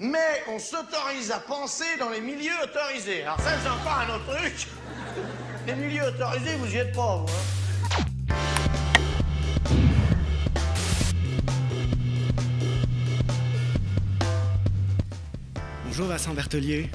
mais on s'autorise à penser dans les milieux autorisés. Alors ça, c'est encore un autre truc. Les milieux autorisés, vous y êtes pas, vous. Hein. Bonjour Vincent Bertelier.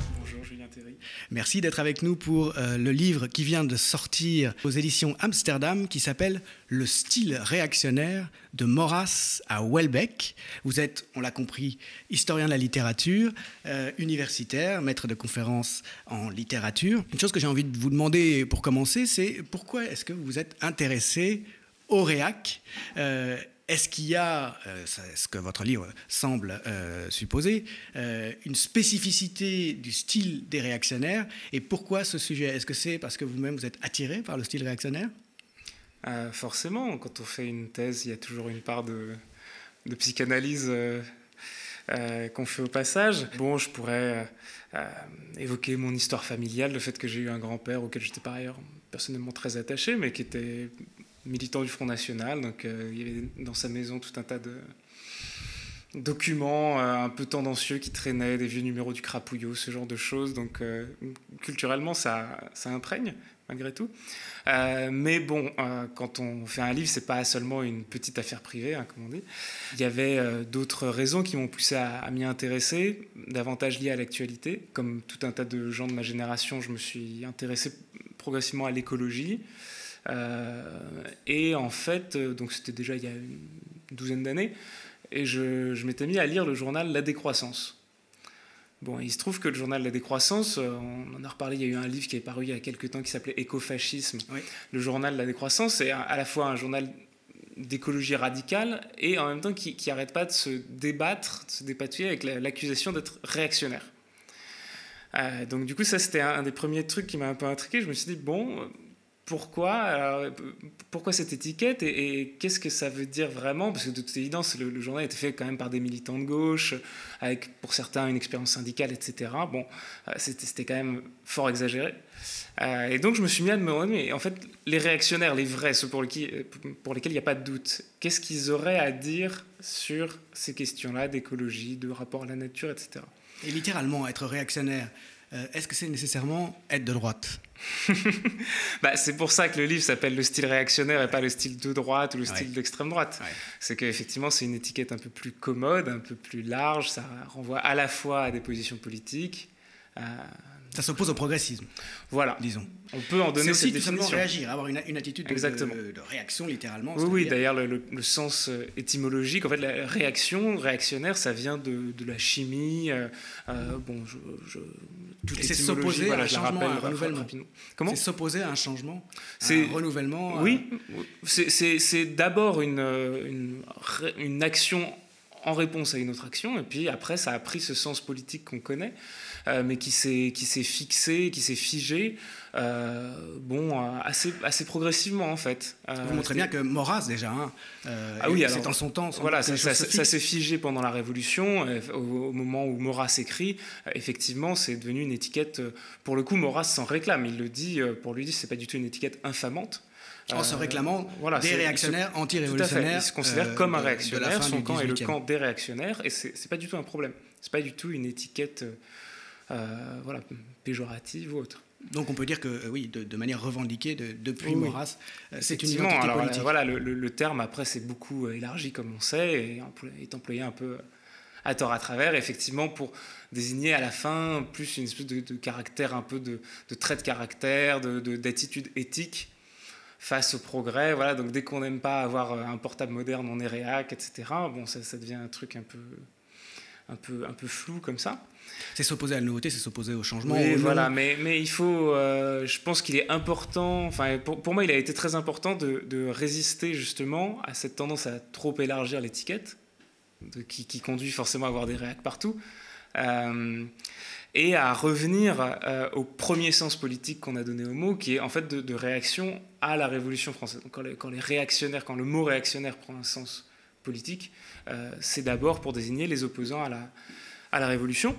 Merci d'être avec nous pour euh, le livre qui vient de sortir aux éditions Amsterdam qui s'appelle Le style réactionnaire de Maurras à Welbeck. Vous êtes, on l'a compris, historien de la littérature, euh, universitaire, maître de conférences en littérature. Une chose que j'ai envie de vous demander pour commencer, c'est pourquoi est-ce que vous êtes intéressé au réac euh, est-ce qu'il y a, euh, ce que votre livre semble euh, supposer, euh, une spécificité du style des réactionnaires Et pourquoi ce sujet? Est-ce que c'est parce que vous-même vous êtes attiré par le style réactionnaire? Forcément, quand on fait une thèse, il y a toujours une part de, de psychanalyse qu'on fait au passage. Bon, je pourrais évoquer mon histoire familiale, le fait que j'ai eu un grand-père auquel j'étais par ailleurs personnellement très attaché, mais qui était militant du Front National. Donc euh, il y avait dans sa maison tout un tas de documents euh, un peu tendancieux qui traînaient, des vieux numéros du Crapouillot, ce genre de choses. Donc euh, culturellement, ça, ça imprègne malgré tout. mais bon, quand on fait un livre, c'est pas seulement une petite affaire privée, hein, comme on dit. Il y avait d'autres raisons qui m'ont poussé à, à m'y intéresser, davantage liées à l'actualité. Comme tout un tas de gens de ma génération, je me suis intéressé progressivement à l'écologie. Euh, et en fait, euh, donc c'était déjà il y a une douzaine d'années, et je, je m'étais mis à lire le journal La Décroissance. Bon, il se trouve que le journal La Décroissance, euh, on en a reparlé, il y a eu un livre qui est paru il y a quelques temps qui s'appelait Écofascisme. Le journal La Décroissance, c'est à la fois un journal d'écologie radicale et en même temps qui n'arrête pas de se débattre, de se dépatouiller avec l'accusation d'être réactionnaire. donc du coup, ça c'était un, des premiers trucs qui m'a un peu intrigué. Je me suis dit, bon, pourquoi, pourquoi cette étiquette et, qu'est-ce que ça veut dire vraiment? Parce que de toute évidence, le, journal a été fait quand même par des militants de gauche, avec pour certains une expérience syndicale, etc. Bon, euh, c'était quand même fort exagéré. Euh, et donc je me suis mis à me demander, en fait, les réactionnaires, les vrais, ceux pour, lesquels, il n'y a pas de doute, qu'est-ce qu'ils auraient à dire sur ces questions-là d'écologie, de rapport à la nature, etc. Et littéralement, être réactionnaire, euh, est-ce que c'est nécessairement être de droite? bah, C'est pour ça que le livre s'appelle le style réactionnaire et pas le style de droite ou le style d'extrême droite. C'est qu'effectivement, c'est une étiquette un peu plus commode, un peu plus large. Ça renvoie à la fois à des positions politiques, ça s'oppose au progressisme. Voilà. Disons. On peut en donner aussi cette définition. réagir, avoir une, attitude de, de, réaction, littéralement. Oui, oui d'ailleurs, le, sens euh, étymologique, en fait, la réaction, réactionnaire, ça vient de, la chimie. Euh, euh, bon, je, je c'est s'opposer à un changement, un renouvellement. Comment C'est s'opposer à un changement, à un renouvellement. Oui, c'est d'abord une, une, une action en réponse à une autre action, et puis après, ça a pris ce sens politique qu'on connaît. Euh, mais qui s'est fixé, qui s'est figé, euh, bon, assez, assez progressivement en fait. Euh, Vous montrez bien que Maurras déjà, hein, ah oui, c'est en son temps. voilà, ça, s'est figé pendant la Révolution. Au, moment où Maurras écrit, effectivement, c'est devenu une étiquette. Pour le coup, Maurras s'en réclame. Il le dit. Pour lui, c'est pas du tout une étiquette infamante. En se réclamant voilà, des réactionnaires anti-révolutionnaires. Il se considère comme un réactionnaire, son camp est le camp des réactionnaires, et c'est pas du tout un problème. C'est pas du tout une étiquette euh, voilà, péjorative ou autre. Donc on peut dire que euh, oui, de, manière revendiquée depuis Maurras, euh, c'est une identité alors, politique. Voilà, le, terme après c'est beaucoup élargi comme on sait et est employé un peu à tort à travers, effectivement pour désigner à la fin plus une espèce de, caractère un peu de, trait de caractère, d'attitude éthique face au progrès. Voilà, donc dès qu'on n'aime pas avoir un portable moderne, on est réac, etc. Bon, ça, ça devient un truc un peu, un peu, un peu flou comme ça. C'est s'opposer à la nouveauté, c'est s'opposer au changement. Oui, voilà, mais, mais il faut. Euh, je pense qu'il est important. Enfin, pour, pour, moi, il a été très important de, de, résister justement à cette tendance à trop élargir l'étiquette, qui, qui, conduit forcément à avoir des réacs partout. Euh, et à revenir euh, au premier sens politique qu'on a donné au mot, qui est en fait de, réaction à la Révolution française. Quand, les, réactionnaires, quand le mot réactionnaire prend un sens politique, c'est d'abord pour désigner les opposants à la, à la Révolution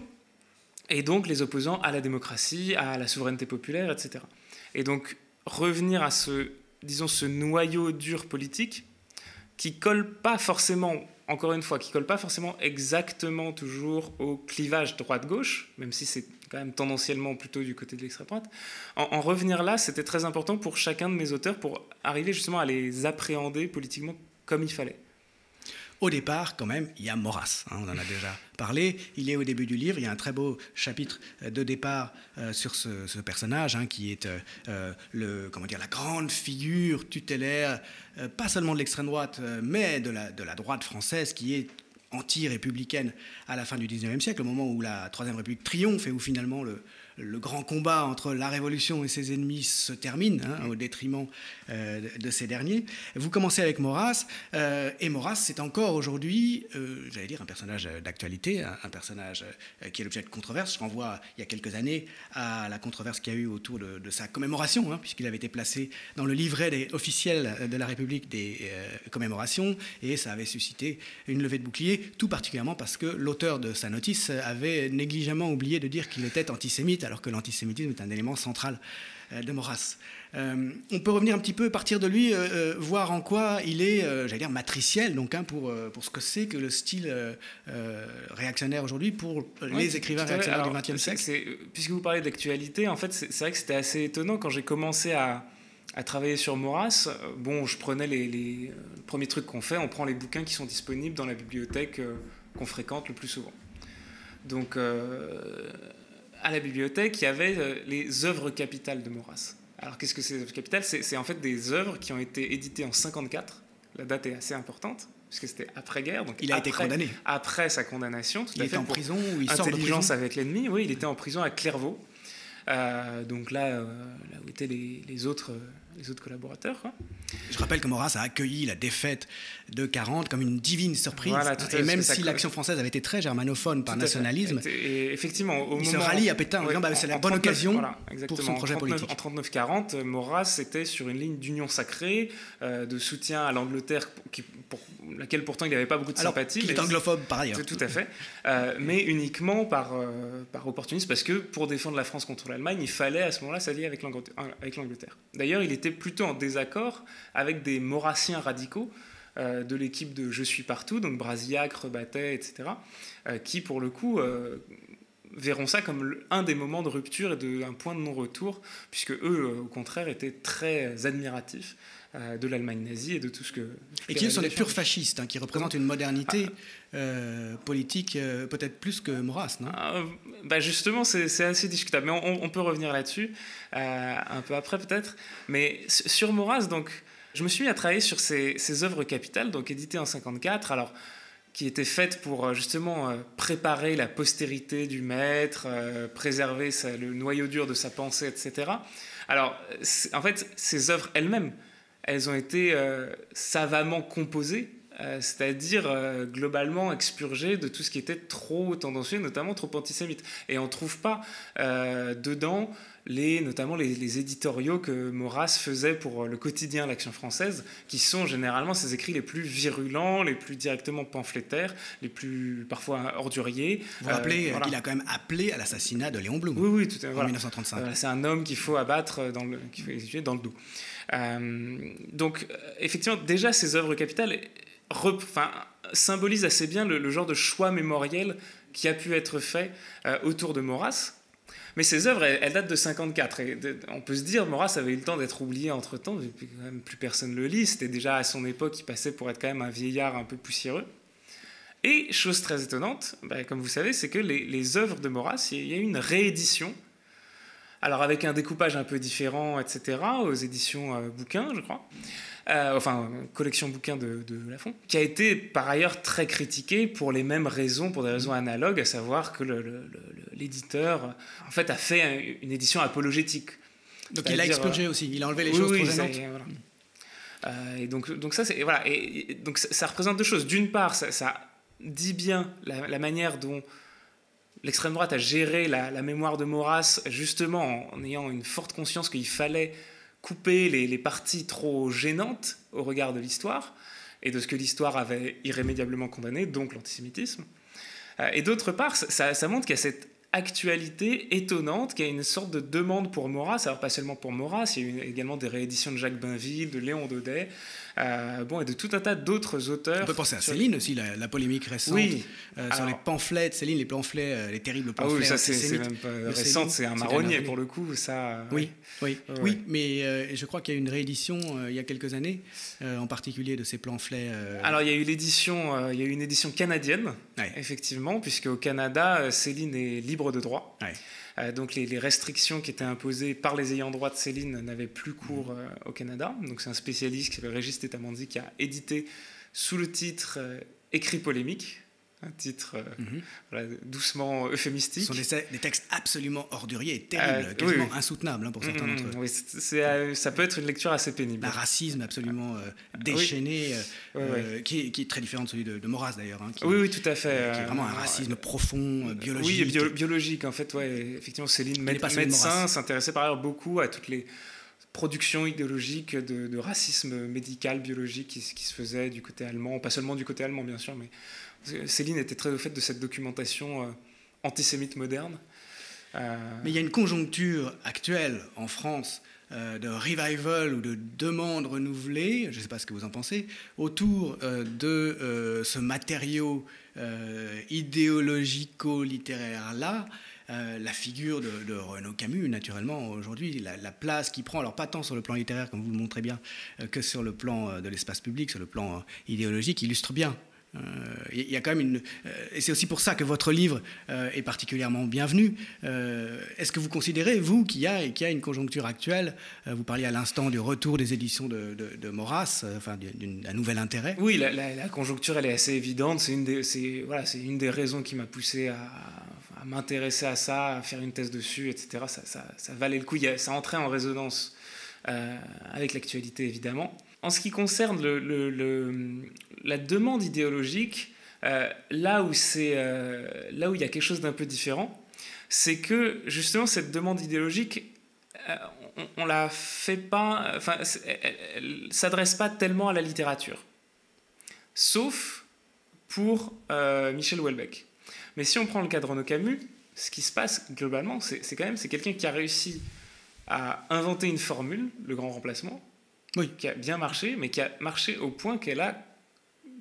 et donc les opposants à la démocratie, à la souveraineté populaire, etc. Et donc revenir à ce, disons, ce noyau dur politique qui colle pas forcément encore une fois, qui colle pas forcément exactement toujours au clivage droite-gauche, même si c'est quand même tendanciellement plutôt du côté de l'extrême droite. En, revenir là, c'était très important pour chacun de mes auteurs pour arriver justement à les appréhender politiquement comme il fallait. Au départ, quand même, il y a Maurras. Hein, on en a déjà parlé. Il est au début du livre. Il y a un très beau chapitre de départ euh, sur ce, personnage hein, qui est euh, le, comment dire, la grande figure tutélaire, euh, pas seulement de l'extrême droite, mais de la, de la droite française qui est anti-républicaine à la fin du 19e siècle, au moment où la Troisième République triomphe et où finalement le, le grand combat entre la Révolution et ses ennemis se termine hein, au détriment euh, de ces derniers. Vous commencez avec Maurras, euh, et Maurras, c'est encore aujourd'hui, euh, j'allais dire, un personnage d'actualité, un, personnage qui est l'objet de controverses. Je renvoie il y a quelques années à la controverse qu'il y a eu autour de, sa commémoration, hein, puisqu'il avait été placé dans le livret officiel de la République des commémorations, et ça avait suscité une levée de bouclier, tout particulièrement parce que l'auteur de sa notice avait négligemment oublié de dire qu'il était antisémite alors que l'antisémitisme est un élément central euh, de Maurras. Euh, on peut revenir un petit peu, partir de lui, euh, voir en quoi il est, j'allais dire, matriciel, donc hein, pour, pour ce que c'est que le style réactionnaire aujourd'hui pour les écrivains réactionnaires du XXe siècle. Puisque vous parlez d'actualité, en fait, c'est vrai que c'était assez étonnant quand j'ai commencé à, à, travailler sur Maurras. Bon, je prenais les, les premiers trucs qu'on fait, on prend les bouquins qui sont disponibles dans la bibliothèque qu'on fréquente le plus souvent. Donc, à la bibliothèque, il y avait euh, les œuvres capitales de Maurras. Alors qu'est-ce que c'est les œuvres capitales? C'est, en fait des œuvres qui ont été éditées en 54. La date est assez importante puisque c'était après-guerre. Donc il a été condamné. Après sa condamnation, tout il était en prison ou il sort de prison? avec l'ennemi. Oui, il était en prison à Clairvaux. Euh, donc là, euh, là où étaient les, les autres les autres collaborateurs. Je rappelle que Maurras a accueilli la défaite de 40 comme une divine surprise. et même si l'action française avait été très germanophone par nationalisme, et effectivement, au il se rallie à Pétain en disant bah, c'est la bonne occasion pour son projet politique. En 39-40, Maurras était sur une ligne d'union sacrée, euh, de soutien à l'Angleterre, pour laquelle pourtant il n'avait pas beaucoup de Alors, sympathie. Il est anglophobe par ailleurs. Tout, à fait. Euh, mais uniquement par, euh, par opportunisme, parce que pour défendre la France contre l'Allemagne, il fallait à ce moment-là s'allier avec l'Angleterre. D'ailleurs, il était plutôt en désaccord avec des maurassiens radicaux euh, de l'équipe de Je suis partout, donc Brasillac, Rebattet, etc., euh, qui pour le coup euh, verront ça comme un des moments de rupture et de, un point de non-retour, puisque eux, au contraire, étaient très admiratifs de l'Allemagne nazie et de tout ce que... Et qui sont des purs fascistes, hein, qui représentent une modernité ah. euh, politique euh, peut-être plus que Maurras, non? Ah, bah Justement, c'est assez discutable, mais on, peut revenir là-dessus un peu après peut-être. Mais sur Maurras, donc, je me suis mis à travailler sur ces œuvres capitales, donc éditées en 54, alors qui étaient faites pour justement préparer la postérité du maître, préserver le noyau dur de sa pensée, etc. Alors, en fait, ces œuvres elles-mêmes elles ont été euh, savamment composées, euh, c'est-à-dire euh, globalement expurgées de tout ce qui était trop tendancieux, notamment trop antisémite. Et on ne trouve pas dedans les, notamment les, éditoriaux que Maurras faisait pour le quotidien L'Action française, qui sont généralement ses écrits les plus virulents, les plus directement pamphlétaires, les plus parfois orduriers. Vous vous rappelez qu'il a quand même appelé à l'assassinat de Léon Blum oui, oui, tout, en 1935. c'est un homme qu'il faut abattre, dans le, qu'il faut dans le dos. Euh, donc, effectivement, déjà, ces œuvres capitales symbolisent assez bien le, genre de choix mémoriel qui a pu être fait euh, autour de Maurras. Mais ces œuvres, elles, datent de 54. Et on peut se dire, Maurras avait eu le temps d'être oublié entre-temps, quand même plus personne le lit. C'était déjà à son époque, il passait pour être quand même un vieillard un peu poussiéreux. Et chose très étonnante, bah, comme vous savez, c'est que les, les, œuvres de Maurras, il y a eu une réédition alors avec un découpage un peu différent, etc., aux éditions euh, bouquins, je crois. Euh, enfin, collection bouquins de, de Lafont, qui a été par ailleurs très critiqué pour les mêmes raisons, pour des raisons analogues, à savoir que l'éditeur, en fait, a fait une édition apologétique. Donc il a expurgé aussi, il a enlevé les choses trop gênantes. Euh, et donc, donc ça, c'est voilà. Et, donc ça, représente deux choses. D'une part, ça, dit bien la, la manière dont l'extrême droite a géré la, mémoire de Maurras justement en, ayant une forte conscience qu'il fallait couper les, parties trop gênantes au regard de l'histoire et de ce que l'histoire avait irrémédiablement condamné, donc l'antisémitisme. Euh, et d'autre part, ça, montre qu'il y a cette actualité étonnante, qui a une sorte de demande pour Maurras, alors pas seulement pour Maurras, il y a eu également des rééditions de Jacques Bainville, de Léon Daudet, bon, et de tout un tas d'autres auteurs. On peut penser à Céline aussi, la, polémique récente oui. Euh, sur les pamphlets de Céline, les pamphlets, euh, les terribles pamphlets. Ah oui, ça c'est même pas récent, c'est un marronnier pour le coup, ça. Oui, oui, oui, mais je crois qu'il y a une réédition il y a quelques années, en particulier de ces pamphlets. Alors il y a eu l'édition, il y a eu une édition canadienne, effectivement, puisque au Canada, Céline est libre de droit. Euh, donc les, restrictions qui étaient imposées par les ayants droit de Céline n'avaient plus cours euh, au Canada. Donc c'est un spécialiste qui s'appelle Régis qui a édité sous le titre euh, Écrit polémique un titre euh, mhm. doucement euphémistique. Ce sont des, textes absolument orduriers et terribles, euh, quasiment insoutenables hein, pour certains d'entre eux. Oui, euh, ça peut être une lecture assez pénible. Un racisme absolument déchaîné, qui, est, très différent de celui de, Maurras d'ailleurs. Hein, oui, oui, tout à fait. qui est vraiment un racisme profond, biologique. Oui, biologique en fait. Ouais, effectivement, Céline, médecin, s'intéressait par ailleurs beaucoup à toutes les production idéologique de, racisme médical, biologique qui, qui, se faisait du côté allemand, pas seulement du côté allemand bien sûr, mais Céline était très au fait de cette documentation euh, antisémite moderne. Euh, Mais il y a une conjoncture actuelle en France euh, de revival ou de demande renouvelée, je ne sais pas ce que vous en pensez, autour de ce matériau idéologico-littéraire-là. la figure de, Renaud Camus, naturellement, aujourd'hui, la, la, place qu'il prend, alors pas tant sur le plan littéraire, comme vous le montrez bien, que sur le plan de l'espace public, sur le plan idéologique, illustre bien il euh, y a quand même une. Euh, et c'est aussi pour ça que votre livre euh, est particulièrement bienvenu. Est-ce que vous considérez, vous, qu'il y, a, y a une conjoncture actuelle Vous parliez à l'instant du retour des éditions de, de, Maurras, enfin, d'un nouvel intérêt. Oui, la, conjoncture, elle est assez évidente. C'est une, des, voilà, une des raisons qui m'a poussé à, m'intéresser à ça, à faire une thèse dessus, etc. Ça valait le coup. Ça entrait en résonance avec l'actualité, évidemment. En ce qui concerne la demande idéologique, euh, là, où euh, là où il y a quelque chose d'un peu différent, c'est que justement cette demande idéologique, euh, on, la fait pas, enfin, s'adresse pas tellement à la littérature, sauf pour Michel Houellebecq. Mais si on prend le cas de Renaud Camus, ce qui se passe globalement, c'est quand même c'est quelqu'un qui a réussi à inventer une formule, le grand remplacement, oui. qui a bien marché, mais qui a marché au point qu'elle a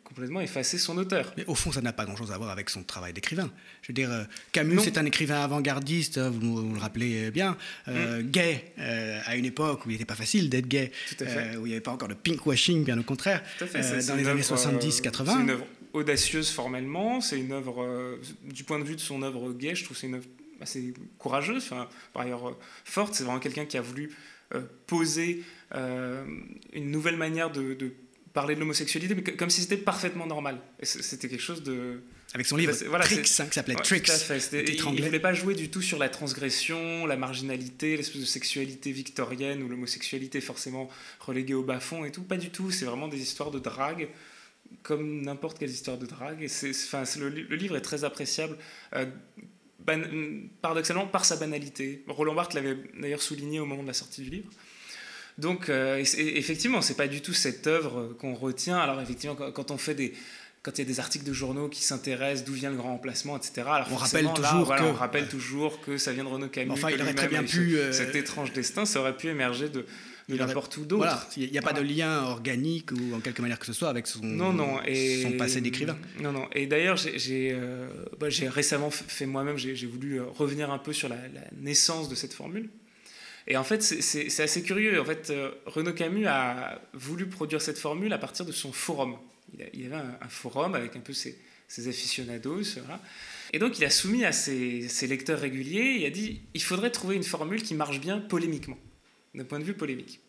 complètement effacé son auteur. Mais au fond, ça n'a pas grand-chose à voir avec son travail d'écrivain. Je veux dire, euh, Camus, c'est un écrivain avant-gardiste, hein, vous, le rappelez bien, euh, mm. gay, euh, à une époque où il n'était pas facile d'être gay, où il n'y avait pas encore de pinkwashing, bien au contraire, dans les années 70-80. c'est une œuvre audacieuse formellement, c'est une œuvre, du point de vue de son œuvre gay, je trouve c'est une œuvre assez courageuse, enfin, par ailleurs forte, c'est vraiment quelqu'un qui a voulu poser euh, une nouvelle manière de, parler de l'homosexualité, mais comme si c'était parfaitement normal. C'était quelque chose de... Avec son livre voilà, Tricks, hein, qui s'appelait Tricks. Il ne voulait pas jouer du tout sur la transgression, la marginalité, l'espèce de sexualité victorienne ou l'homosexualité forcément reléguée au bas-fond et tout. Pas du tout. C'est vraiment des histoires de drague, comme n'importe quelle histoire de drague. Et c'est, le, le, livre est très appréciable. Euh, paradoxalement par sa banalité. Roland Barthes l'avait d'ailleurs souligné au moment de la sortie du livre. Donc, euh, effectivement, c'est pas du tout cette œuvre qu'on retient. Alors, effectivement, quand on fait des, quand il y a des articles de journaux qui s'intéressent d'où vient le grand emplacement, etc. Alors on rappelle toujours que on rappelle toujours que ça vient de Renaud Camus. Enfin, il aurait très bien pu euh, cet étrange destin, ça aurait pu émerger de, n'importe où d'autre. Voilà, il n'y a pas de lien organique ou en quelque manière que ce soit avec son, non, non, et, son passé d'écrivain. Non, non. Et d'ailleurs, j'ai euh, bah, récemment fait moi-même, j'ai voulu revenir un peu sur la naissance de cette formule. Et en fait, c'est assez curieux. En fait, euh, Renaud Camus a voulu produire cette formule à partir de son forum. Il, avait un, forum avec un peu ses, aficionados. Et donc, il a soumis à ses, lecteurs réguliers, il a dit il faudrait trouver une formule qui marche bien polémiquement, d'un point de vue polémique.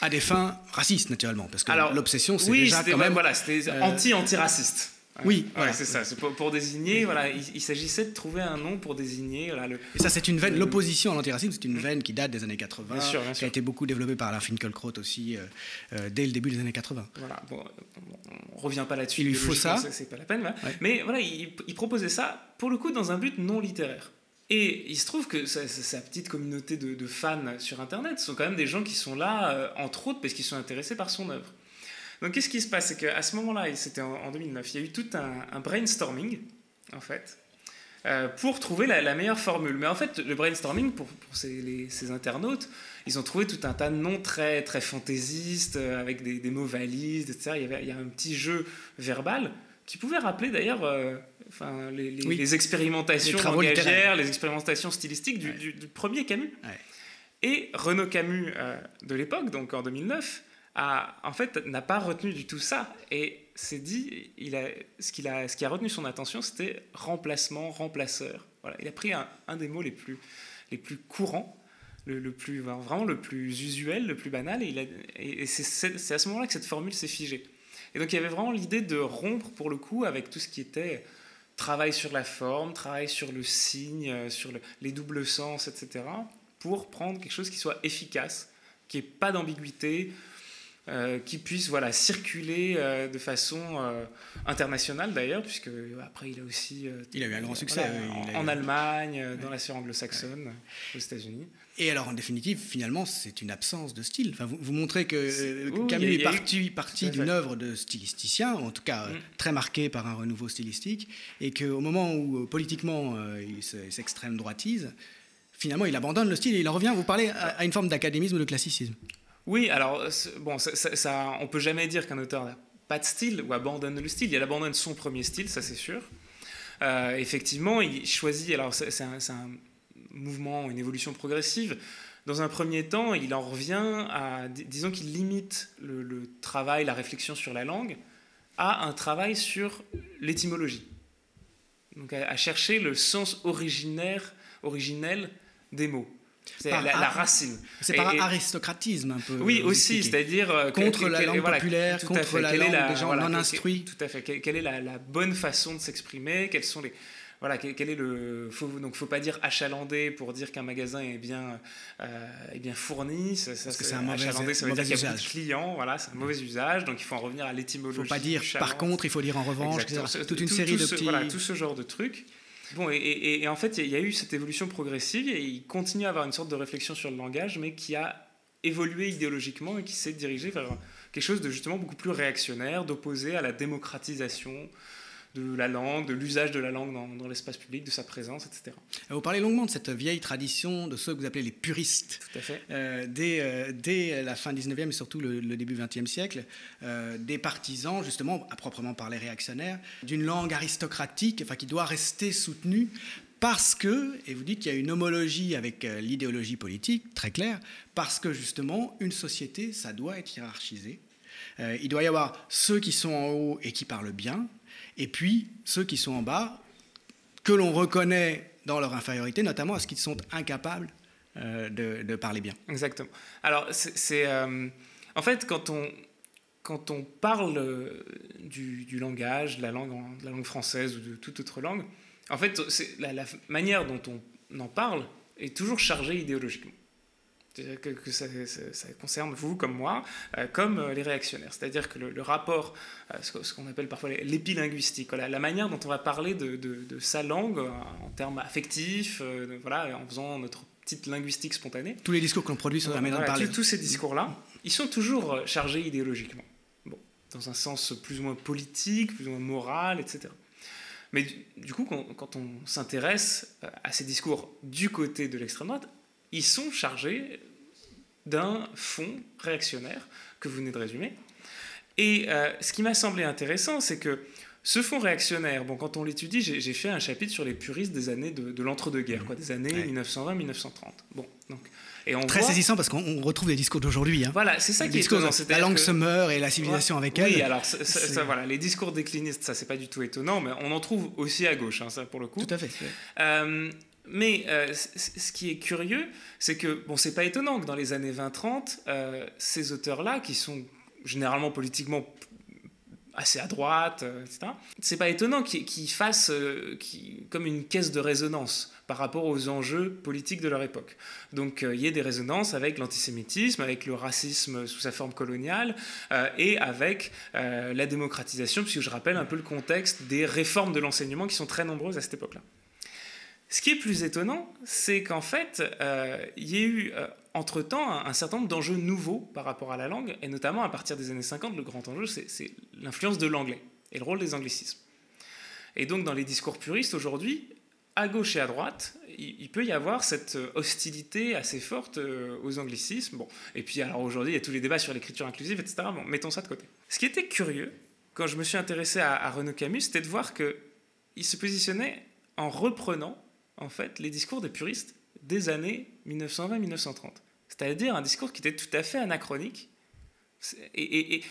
À des fins racistes, naturellement, parce que l'obsession, c'est oui, déjà quand même... Voilà, c'était euh, anti-antiraciste. Oui, c'est ça. Pour, désigner, voilà, il, s'agissait de trouver un nom pour désigner. le, et ça, c'est une veine. L'opposition à l'antiracisme, c'est une veine qui date des années 80, qui a été beaucoup développée par Alain Finkielkraut aussi euh, euh, dès le début des années 80. Voilà. Bon, on revient pas là-dessus. Il lui faut ça. C'est pas la peine. Mais voilà, il, proposait ça pour le coup dans un but non littéraire. Et il se trouve que sa, petite communauté de, fans sur Internet sont quand même des gens qui sont là, euh, entre autres, parce qu'ils sont intéressés par son œuvre. Donc qu'est-ce qui se passe? C'est qu'à ce moment-là, c'était en, 2009, il y a eu tout un, brainstorming, en fait, pour trouver la, meilleure formule. Mais en fait, le brainstorming, pour, ces, internautes, ils ont trouvé tout un tas de noms très, très fantaisistes, avec des, mots valises, etc. Il y, avait, il y a un petit jeu verbal qui pouvait rappeler d'ailleurs enfin, les, expérimentations langagières, les expérimentations stylistiques du, premier Camus. Et Renaud Camus de l'époque, donc en 2009, en fait, n'a pas retenu du tout ça. Et s'est dit, il a, ce, qu'il a, ce qui a retenu son attention, c'était remplacement, remplaceur. Voilà, il a pris un, des mots les plus, les plus courants, le, plus, vraiment le plus usuel, le plus banal, et, c'est, à ce moment-là que cette formule s'est figée. Et donc il y avait vraiment l'idée de rompre, pour le coup, avec tout ce qui était travail sur la forme, travail sur le signe, sur les doubles sens, etc., pour prendre quelque chose qui soit efficace, qui n'ait pas d'ambiguïté, euh, qui puisse voilà, circuler euh, de façon euh, internationale d'ailleurs, puisque après il a aussi... il a eu un grand succès. en, Allemagne, dans la sphère anglo-saxonne, aux États-Unis. Et alors en définitive, finalement, c'est une absence de style. Enfin, vous, vous montrez que Camus est parti, parti d'une œuvre de stylisticien, en tout cas mm. très marquée par un renouveau stylistique, et qu'au moment où politiquement il s'extrême droitise, finalement il abandonne le style et il en revient, vous parlez à, à une forme d'académisme ou de classicisme. Oui, alors, bon, ça, ça, on peut jamais dire qu'un auteur n'a pas de style ou abandonne le style. Il abandonne son premier style, ça c'est sûr. Euh, effectivement, il choisit, alors c'est un, mouvement, une évolution progressive. Dans un premier temps, il en revient à, disons qu'il limite le, travail, la réflexion sur la langue, à un travail sur l'étymologie. Donc à, à, chercher le sens originaire, originel des mots. C'est la, racine. C'est par aristocratisme un peu. Oui, aussi, c'est-à-dire euh, contre la langue populaire, contre la langue des gens non instruits. Tout à fait. Quelle, est la, bonne façon de s'exprimer? Quels sont les voilà, quel, est le faut, donc faut pas dire achalandé pour dire qu'un magasin est bien euh, est bien fourni. Ça, Parce que c'est un mauvais, achalandé, ça veut dire qu'il y a beaucoup de clients. Voilà, c'est un mauvais usage. Donc il faut en revenir à l'étymologie. Faut pas dire par contre, il faut dire en revanche. Toute une série de petits. Voilà, tout ce genre de trucs. Et, en fait, il y, a eu cette évolution progressive et il continue à avoir une sorte de réflexion sur le langage, mais qui a évolué idéologiquement et qui s'est dirigé vers quelque chose de justement beaucoup plus réactionnaire, d'opposé à la démocratisation de la langue, de l'usage de la langue dans, l'espace public, de sa présence, etc. Vous parlez longuement de cette vieille tradition de ceux que vous appelez les puristes. Tout à fait. Euh, dès, euh, dès, la fin 19e et surtout le, début 20e siècle, euh, des partisans, justement, à proprement parler réactionnaires, d'une langue aristocratique, enfin, qui doit rester soutenue parce que, et vous dites qu'il y a une homologie avec l'idéologie politique, très claire, parce que justement, une société, ça doit être hiérarchisé. il doit y avoir ceux qui sont en haut et qui parlent bien, et puis ceux qui sont en bas, que l'on reconnaît dans leur infériorité, notamment à ce qu'ils sont incapables euh, de, parler bien. Exactement. Alors, c'est. Euh, en fait, quand on, quand on parle euh, du, langage, de la langue, française ou de toute autre langue, en fait, la manière dont on en parle est toujours chargée idéologiquement que, que ça, concerne vous comme moi, euh, comme euh, les réactionnaires. C'est-à-dire que le, rapport, euh, ce, qu'on appelle parfois l'épilinguistique, voilà, la manière dont on va parler de, de, sa langue en termes affectifs, voilà, en faisant notre petite linguistique spontanée. Tous les discours qu'on produit sur la manière de parler. Tous, ces discours-là, ils sont toujours chargés idéologiquement. Bon, dans un sens plus ou moins politique, plus ou moins moral, etc. Mais du, coup, quand, quand on s'intéresse à ces discours du côté de l'extrême droite, ils sont chargés d'un fond réactionnaire que vous venez de résumer. Et euh, ce qui m'a semblé intéressant, c'est que ce fond réactionnaire, bon, quand on l'étudie, j'ai fait un chapitre sur les puristes des années de, l'entre-deux-guerres, quoi, des années 1920-1930. Bon, donc, et on Très saisissant parce qu'on retrouve les discours d'aujourd'hui. Hein. Voilà, c'est ça qui est étonnant. La langue se meurt et la civilisation avec elle. Oui, alors voilà, les discours déclinistes, ça c'est pas du tout étonnant, mais on en trouve aussi à gauche, hein, ça pour le coup. Tout à fait. Euh, mais euh, ce qui est curieux, c'est que, bon, c'est pas étonnant que dans les années 20-30, euh, ces auteurs-là, qui sont généralement politiquement assez à droite, euh, etc., c'est pas étonnant qu'ils fassent comme une caisse de résonance par rapport aux enjeux politiques de leur époque. Donc il y a des résonances avec l'antisémitisme, avec le racisme sous sa forme coloniale et avec la démocratisation, puisque je rappelle un peu le contexte des réformes de l'enseignement qui sont très nombreuses à cette époque-là. Ce qui est plus étonnant, c'est qu'en fait, euh, il y a eu euh, entre-temps un, certain nombre d'enjeux nouveaux par rapport à la langue, et notamment à partir des années 50, le grand enjeu, c'est l'influence de l'anglais et le rôle des anglicismes. Et donc dans les discours puristes aujourd'hui, à gauche et à droite, il, peut y avoir cette hostilité assez forte aux anglicismes. Bon, et puis alors aujourd'hui, il y a tous les débats sur l'écriture inclusive, etc. Bon, mettons ça de côté. Ce qui était curieux, quand je me suis intéressé à, à Renaud Camus, c'était de voir qu'il se positionnait en reprenant en fait les discours des puristes des années 1920-1930. C'est-à-dire un discours qui était tout à fait anachronique. Et,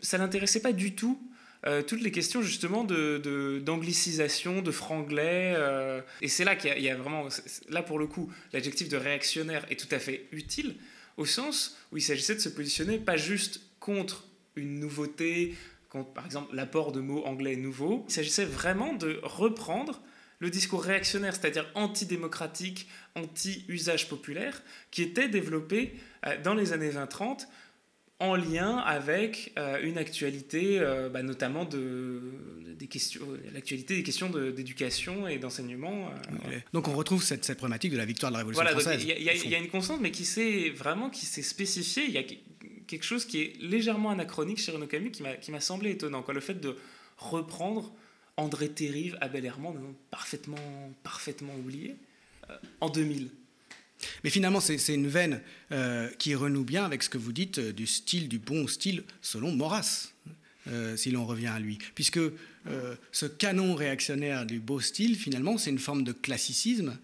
ça n'intéressait pas du tout euh, toutes les questions justement d'anglicisation, de, de, franglais. Euh, et c'est là qu'il y, a vraiment, là pour le coup, l'adjectif de réactionnaire est tout à fait utile, au sens où il s'agissait de se positionner pas juste contre une nouveauté, contre par exemple l'apport de mots anglais nouveaux, il s'agissait vraiment de reprendre le discours réactionnaire, c'est-à-dire antidémocratique, anti-usage populaire, qui était développé euh, dans les années 20-30 en lien avec euh, une actualité, euh, bah, notamment de, des questions, l'actualité des questions d'éducation et d'enseignement. Donc on retrouve cette, cette, problématique de la victoire de la Révolution française. Il y, a une constante, mais qui s'est vraiment qui s'est spécifiée. Il y a quelque chose qui est légèrement anachronique chez Renaud Camus qui m'a semblé étonnant. Quoi. Le fait de reprendre André Terrive, Abel Herman, parfaitement, parfaitement oublié, euh, en 2000. Mais finalement, c'est une veine euh, qui renoue bien avec ce que vous dites euh, du style, du bon style, selon Maurras, si l'on revient à lui. Puisque ce canon réactionnaire du beau style, finalement, c'est une forme de classicisme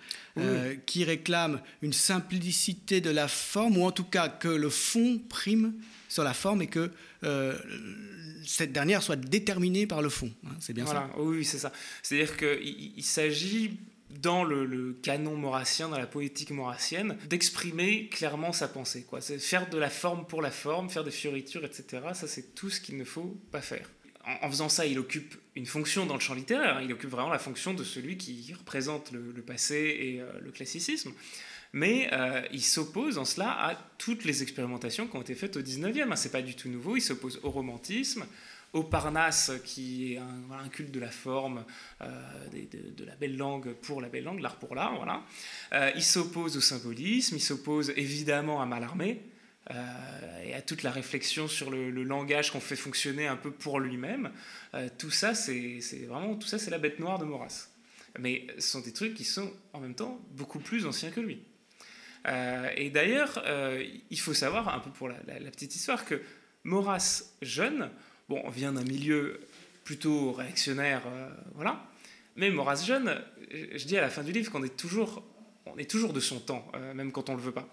qui réclame une simplicité de la forme, ou en tout cas que le fond prime sur la forme et que cette dernière soit déterminée par le fond. Hein, c'est bien ça? Oui, c'est ça. C'est-à-dire qu'il il, s'agit dans le, canon maurassien, dans la poétique maurassienne, d'exprimer clairement sa pensée. Quoi. C'est faire de la forme pour la forme, faire des fioritures, etc. Ça, c'est tout ce qu'il ne faut pas faire. En, faisant ça, il occupe une fonction dans le champ littéraire. Il occupe vraiment la fonction de celui qui représente le, passé et euh, le classicisme mais euh, il s'oppose en cela à toutes les expérimentations qui ont été faites au 19e. Hein, c'est pas du tout nouveau, il s'oppose au romantisme, au Parnasse, qui est un, culte de la forme, euh, de, la belle langue pour la belle langue, l'art pour l'art, voilà. Il s'oppose au symbolisme, il s'oppose évidemment à Mallarmé, et à toute la réflexion sur le, langage qu'on fait fonctionner un peu pour lui-même. tout ça, c'est vraiment tout ça, c'est la bête noire de Maurras. Mais ce sont des trucs qui sont en même temps beaucoup plus anciens que lui. Euh, et d'ailleurs, euh, il faut savoir, un peu pour la, petite histoire, que Maurras jeune, bon, vient d'un milieu plutôt réactionnaire, euh, voilà, mais Maurras jeune, je dis à la fin du livre qu'on est est toujours de son temps, même quand on le veut pas.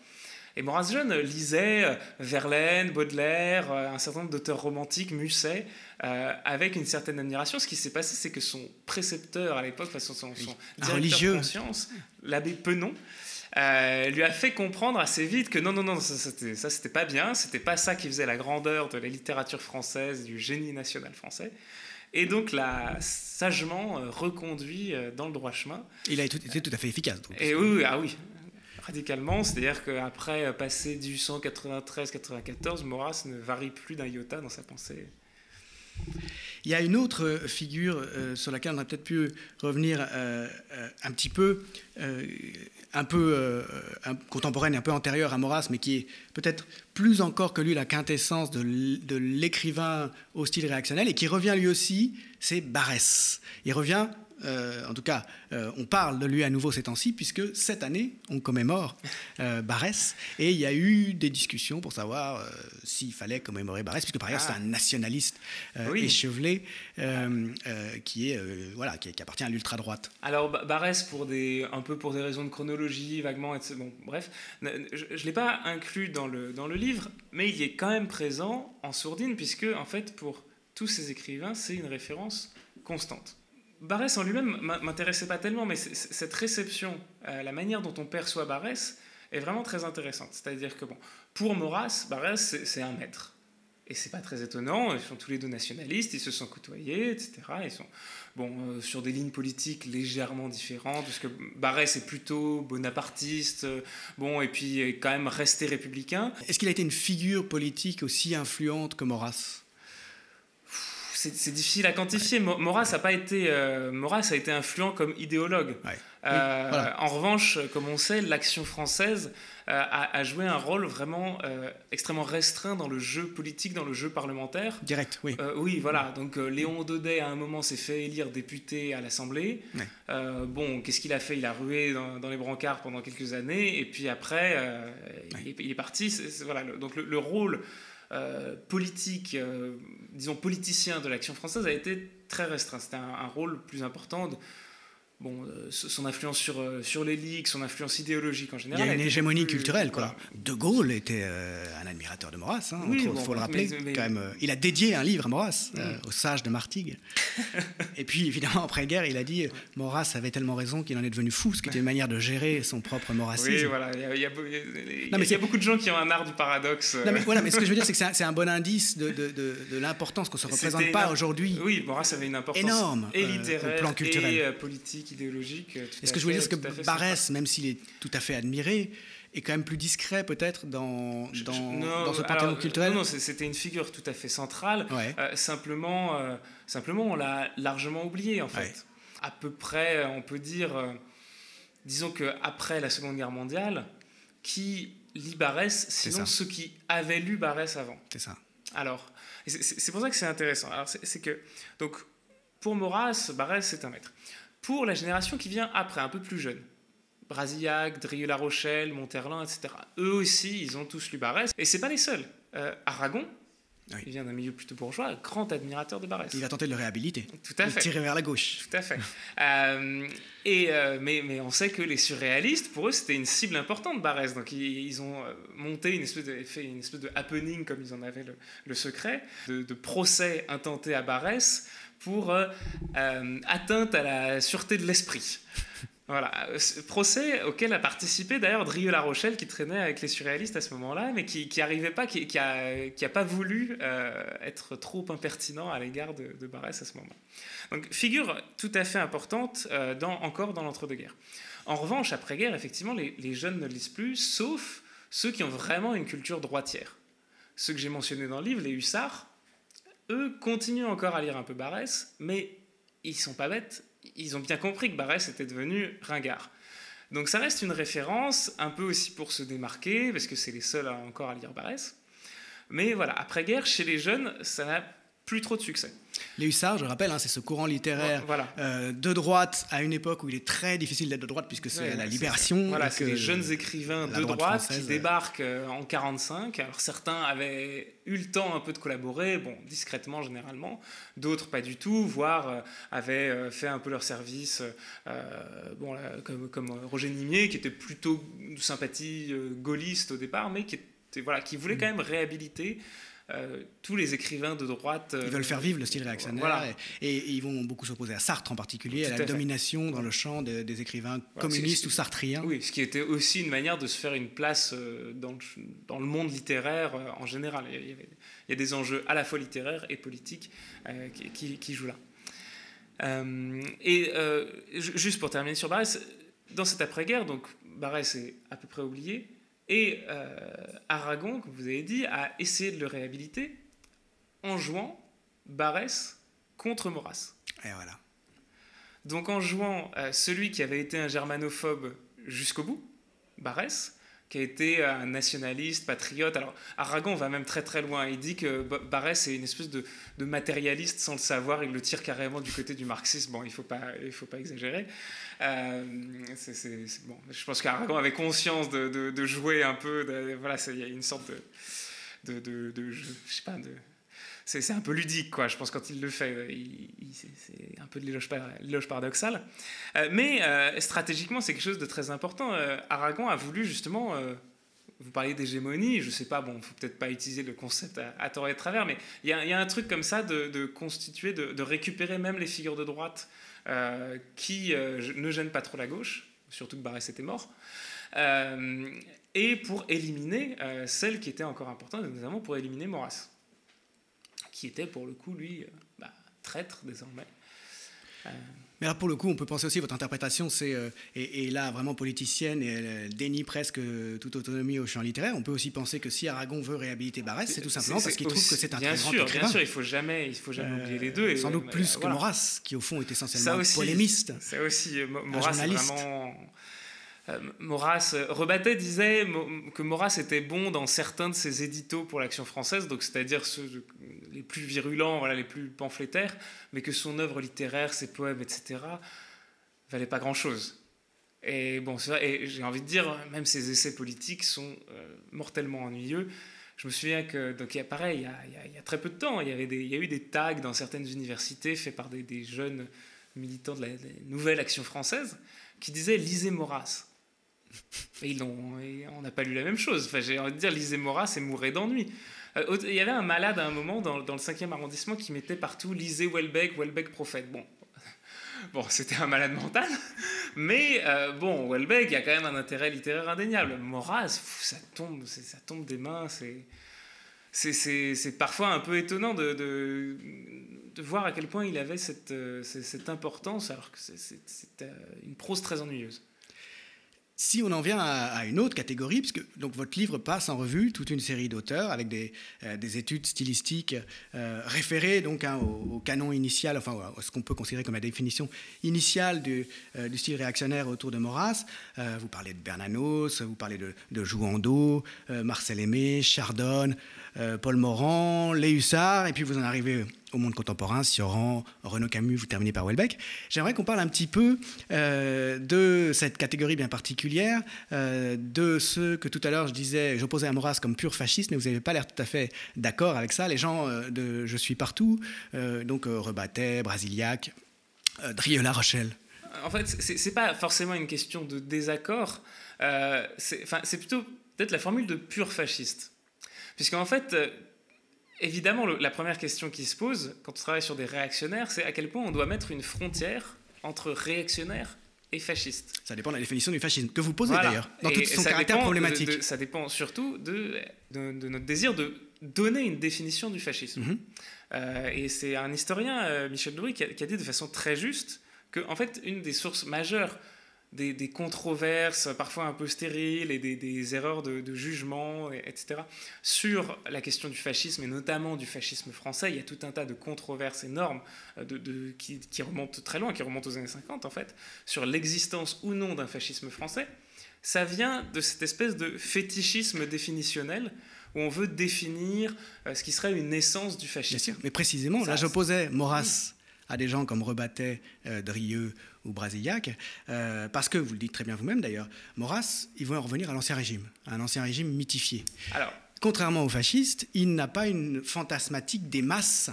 Et Maurras jeune lisait Verlaine, Baudelaire, un certain nombre d'auteurs romantiques, Musset, avec une certaine admiration. Ce qui s'est passé, c'est que son précepteur à l'époque, son, son, son directeur de conscience, l'abbé Penon, euh, lui a fait comprendre assez vite que non, non, non, ça c'était, pas bien, c'était pas ça qui faisait la grandeur de la littérature française, du génie national français. Et donc l'a sagement euh, reconduit euh, dans le droit chemin. Il a été tout à fait efficace. Donc. Et oui, ah oui, radicalement. C'est-à-dire qu'après passer du 193-94, Maurras ne varie plus d'un iota dans sa pensée. Il y a une autre figure sur laquelle on a peut-être pu revenir un petit peu, un peu euh, contemporaine et un peu antérieure à Maurras, mais qui est peut-être plus encore que lui la quintessence de l'écrivain au style réactionnel, et qui revient lui aussi, c'est Barès. Il revient euh, en tout cas, euh, on parle de lui à nouveau ces temps-ci, puisque cette année, on commémore euh, Barès, et il y a eu des discussions pour savoir s'il fallait commémorer Barès, puisque par ailleurs, c'est ah. un nationaliste échevelé qui, est, voilà, qui, appartient à l'ultra-droite. Alors, Barès, pour des, un peu pour des raisons de chronologie, vaguement, etc., bon, bref, je ne l'ai pas inclus dans le, dans le livre, mais il est quand même présent en sourdine, puisque, en fait, pour tous ces écrivains, c'est une référence constante. Barès en lui-même m'intéressait pas tellement, mais cette réception, la manière dont on perçoit Barès est vraiment très intéressante. C'est-à-dire que bon, pour Maurras, Barès c'est un maître. Et c'est pas très étonnant, ils sont tous les deux nationalistes, ils se sont côtoyés, etc. Ils sont bon, euh, sur des lignes politiques légèrement différentes, parce que Barès est plutôt bonapartiste, euh, bon, et puis quand même resté républicain. Est-ce qu'il a été une figure politique aussi influente que Maurras? C'est difficile à quantifier. Maurras a pas été, euh, Maurras a été influent comme idéologue. Euh, en revanche, comme on sait, l'action française euh, a, joué un rôle vraiment extrêmement restreint dans le jeu politique, dans le jeu parlementaire. Direct, oui. oui, voilà. Donc Léon Daudet, à un moment, s'est fait élire député à l'Assemblée. bon, qu'est-ce qu'il a fait? Il a rué dans, les brancards pendant quelques années, et puis après, il, est, parti. voilà. donc le rôle euh, politique, euh, disons politicien de l'action française a été très restreint. C'était un, un, rôle plus important de, bon, euh, son influence sur, euh, sur les ligues, son influence idéologique en général. Il y a une hégémonie culturelle. Quoi. De Gaulle était euh, un admirateur de Maurras, hein, il faut le rappeler. quand même, il a dédié un livre à Maurras, mm. au sage de Martigues. et puis, évidemment, après-guerre, il a dit Maurras avait tellement raison qu'il en est devenu fou, ce qui était une manière de gérer son propre maurassisme. Oui, voilà. Il y a, il y a, beaucoup de gens qui ont un art du paradoxe. Non, mais, voilà, mais ce que je veux dire, c'est que c'est un, bon indice de, de, de, l'importance qu'on ne se représente pas aujourd'hui. Oui, Maurras avait une importance énorme et littéraire, plan culturel. et politique idéologique. est ce que je veux dire, que Barès, même s'il est tout à fait admiré, est quand même plus discret peut-être dans, dans, dans, ce panthéon culturel. Non, non c'était une figure tout à fait centrale. Euh, simplement, euh, simplement, on l'a largement oublié en fait. À peu près, on peut dire, euh, disons qu'après la Seconde Guerre mondiale, qui lit Barès, sinon ceux qui avaient lu Barès avant. C'est ça. Alors, c'est pour ça que c'est intéressant. Alors, c'est que, donc, pour Maurras, Barès, c'est un maître pour la génération qui vient après, un peu plus jeune. Brasillac, Drieux-La Rochelle, Monterlin, etc. Eux aussi, ils ont tous lu Barès. Et c'est pas les seuls. Euh, Aragon, il vient d'un milieu plutôt bourgeois, grand admirateur de Barès. Il a tenté de le réhabiliter. Tout à fait. tirer vers la gauche. Tout à fait. Euh, et, euh, mais, mais, on sait que les surréalistes, pour eux, c'était une cible importante, Barès. Donc ils, ont monté une espèce de, fait une espèce de happening, comme ils en avaient le, secret, de, de, procès intenté à Barès pour euh, euh, atteinte à la sûreté de l'esprit. Voilà, procès auquel a participé d'ailleurs Drieux-La Rochelle qui traînait avec les surréalistes à ce moment-là, mais qui n'arrivait pas, qui, qui, pas voulu euh, être trop impertinent à l'égard de, Barès à ce moment. Donc figure tout à fait importante encore dans l'entre-deux-guerres. En revanche, après-guerre, effectivement, les, les, jeunes ne lisent plus, sauf ceux qui ont vraiment une culture droitière. Ceux que j'ai mentionnés dans le livre, les hussards, eux continuent encore à lire un peu Barès, mais ils sont pas bêtes. Ils ont bien compris que Barès était devenu ringard. Donc ça reste une référence, un peu aussi pour se démarquer, parce que c'est les seuls encore à lire Barès. Mais voilà, après-guerre, chez les jeunes, ça n'a plus trop de succès. Les hussards, je rappelle, hein, c'est ce courant littéraire euh, de droite à une époque où il est très difficile d'être de droite puisque c'est la libération. Voilà, c'est les jeunes écrivains de droite, qui débarquent euh, en 45. Alors certains avaient eu le temps un peu de collaborer, bon, discrètement généralement, d'autres pas du tout, voire euh, avaient fait un peu leur service, bon, comme, comme, Roger Nimier, qui était plutôt de sympathie gaulliste au départ, mais qui, était, voilà, qui voulait mm. quand même réhabiliter euh, tous les écrivains de droite. ils veulent faire vivre le style réactionnaire et, ils vont beaucoup s'opposer à Sartre en particulier, à la domination dans le champ des écrivains communistes ou sartriens. Oui, ce qui était aussi une manière de se faire une place euh, dans, le, dans le monde littéraire euh, en général. Il y, a des enjeux à la fois littéraires et politiques qui, qui, jouent là. et juste pour terminer sur Barès, dans cette après-guerre, donc Barès est à peu près oublié, et euh, Aragon, comme vous avez dit, a essayé de le réhabiliter en jouant Barès contre Maurras. Et voilà. Donc en jouant euh, celui qui avait été un germanophobe jusqu'au bout, Barès, qui a été un nationaliste, patriote. Alors, Aragon va même très très loin. Il dit que Barès est une espèce de, matérialiste sans le savoir. Il le tire carrément du côté du marxisme. Bon, il ne faut, pas, faut pas exagérer. Euh, bon. Je pense qu'Aragon avait conscience de, jouer un peu. voilà, il y a une sorte de, de, de, je sais pas, de c'est un peu ludique, quoi. Je pense quand il le fait, c'est un peu de l'éloge paradoxal. Euh, mais euh, stratégiquement, c'est quelque chose de très important. Euh, Aragon a voulu justement. vous parliez d'hégémonie, je sais pas, bon, faut peut-être pas utiliser le concept à, tort et à travers, mais il y, a un truc comme ça de, constituer, de, récupérer même les figures de droite qui ne gênent pas trop la gauche, surtout que Barès était mort, et pour éliminer celles qui étaient encore importantes, notamment pour éliminer Maurras qui était pour le coup, lui, euh, bah, traître désormais. Euh, Mais là, pour le coup, on peut penser aussi, votre interprétation c'est, euh, est, là vraiment politicienne et elle dénie presque toute autonomie au champ littéraire. On peut aussi penser que si Aragon veut réhabiliter Barès, c'est tout simplement parce qu'il trouve que c'est un bien très sûr, grand écrivain. Bien sûr, il ne faut jamais, il faut jamais oublier les deux. Et, sans doute plus que Maurras, qui au fond est essentiellement aussi, polémiste. C'est aussi, Maurras vraiment euh, Maurras, euh, Rebattet disait que Maurras était bon dans certains de ses éditos pour l'Action française, donc c'est-à-dire ceux les plus virulents, voilà, les plus pamphlétaires, mais que son œuvre littéraire, ses poèmes, etc., valait pas grand-chose. Et bon, j'ai envie de dire, même ses essais politiques sont euh, mortellement ennuyeux. Je me souviens que, donc, il y a il y a, très peu de temps, il y, avait il y a eu des tags dans certaines universités faits par des, jeunes militants de la, nouvelle Action française qui disaient lisez Maurras. Et, on n'a pas lu la même chose. Enfin, j'ai envie de dire, lisez Maurras et mourrez d'ennui. Euh, il y avait un malade à un moment dans, le 5e arrondissement qui mettait partout lisez Welbeck, Welbeck prophète. Bon, bon c'était un malade mental, mais euh, bon, Welbeck, il y a quand même un intérêt littéraire indéniable. Maurras, ça tombe, ça tombe des mains, c'est. Parfois un peu étonnant de, voir à quel point il avait cette, euh, cette importance, alors que c'est une prose très ennuyeuse. Si on en vient à, une autre catégorie, puisque donc votre livre passe en revue toute une série d'auteurs avec des, euh, des, études stylistiques euh, référées donc hein, au, canon initial, enfin à ce qu'on peut considérer comme la définition initiale du, euh, style réactionnaire autour de Maurras. vous parlez de Bernanos, vous parlez de, de Jouando, Marcel Aimé, Chardonne, Paul Morand, Les Hussards, et puis vous en arrivez au monde contemporain, Sioran, Renaud Camus, vous terminez par Welbeck. J'aimerais qu'on parle un petit peu euh, de cette catégorie bien particulière, euh, de ceux que tout à l'heure je disais, j'opposais à Maurras comme pur fasciste, mais vous n'avez pas l'air tout à fait d'accord avec ça. Les gens euh, de Je suis partout, donc Rebattet, Brasiliac, Drieux-La Rochelle. En fait, ce n'est pas forcément une question de désaccord, c'est plutôt peut-être la formule de pur fasciste. Puisqu'en fait, évidemment, la première question qui se pose quand on travaille sur des réactionnaires, c'est à quel point on doit mettre une frontière entre réactionnaire et fasciste. Ça dépend de la définition du fascisme, que vous posez d'ailleurs, dans tout son caractère problématique. ça dépend surtout de, de, notre désir de donner une définition du fascisme. Mhm. Euh, et c'est un historien, euh, Michel Doury, qui a, qui a, dit de façon très juste que, en fait, une des sources majeures des, controverses parfois un peu stériles et des, erreurs de, jugement, etc. Sur la question du fascisme et notamment du fascisme français, il y a tout un tas de controverses énormes euh, de, qui, remontent très loin, qui remontent aux années 50 en fait, sur l'existence ou non d'un fascisme français. Ça vient de cette espèce de fétichisme définitionnel où on veut définir euh, ce qui serait une essence du fascisme. mais précisément, là j'opposais Maurras à des gens comme Rebattet, euh, Drieux ou Brasillac, euh, parce que, vous le dites très bien vous-même d'ailleurs, Maurras, ils vont en revenir à l'ancien régime, à un ancien régime mythifié. Alors, Contrairement aux fascistes, il n'a pas une fantasmatique des masses.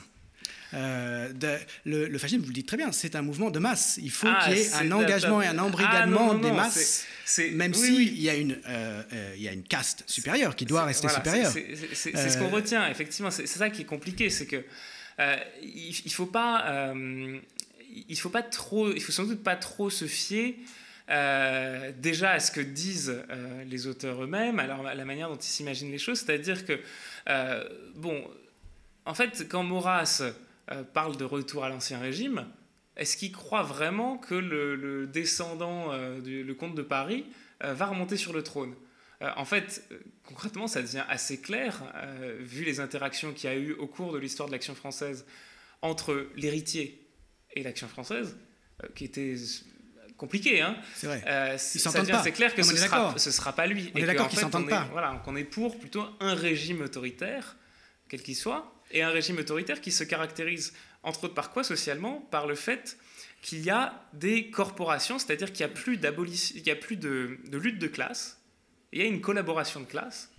Euh, le, fascisme, vous le dites très bien, c'est un mouvement de masse. Il faut ah, qu'il y ait un engagement et un embrigadement ah, des masses, même s'il y, a une, il y a une caste supérieure qui doit rester supérieure. C'est ce qu'on retient, effectivement. C'est ça qui est compliqué, c'est que euh, il, il faut pas, euh, il faut pas trop, il faut sans doute pas trop se fier euh, déjà à ce que disent les auteurs eux-mêmes, alors la manière dont ils s'imaginent les choses, c'est-à-dire que, bon, en fait, quand Maurras parle de retour à l'ancien régime, est-ce qu'il croit vraiment que le, descendant du comte de Paris va remonter sur le trône? Euh, en fait, euh, concrètement, ça devient assez clair, euh, vu les interactions qu'il y a eu au cours de l'histoire de l'action française entre l'héritier et l'action française, qui était compliqué. Hein. C'est vrai. C'est clair que ce ne sera, sera, pas lui. On est d'accord qu'ils s'entendent pas. Voilà, qu'on est pour plutôt un régime autoritaire, quel qu'il soit, et un régime autoritaire qui se caractérise, entre autres, par quoi? Socialement Par le fait qu'il y a des corporations, c'est-à-dire qu'il n'y a plus, a plus de, de lutte de classe, il y a une collaboration de classe.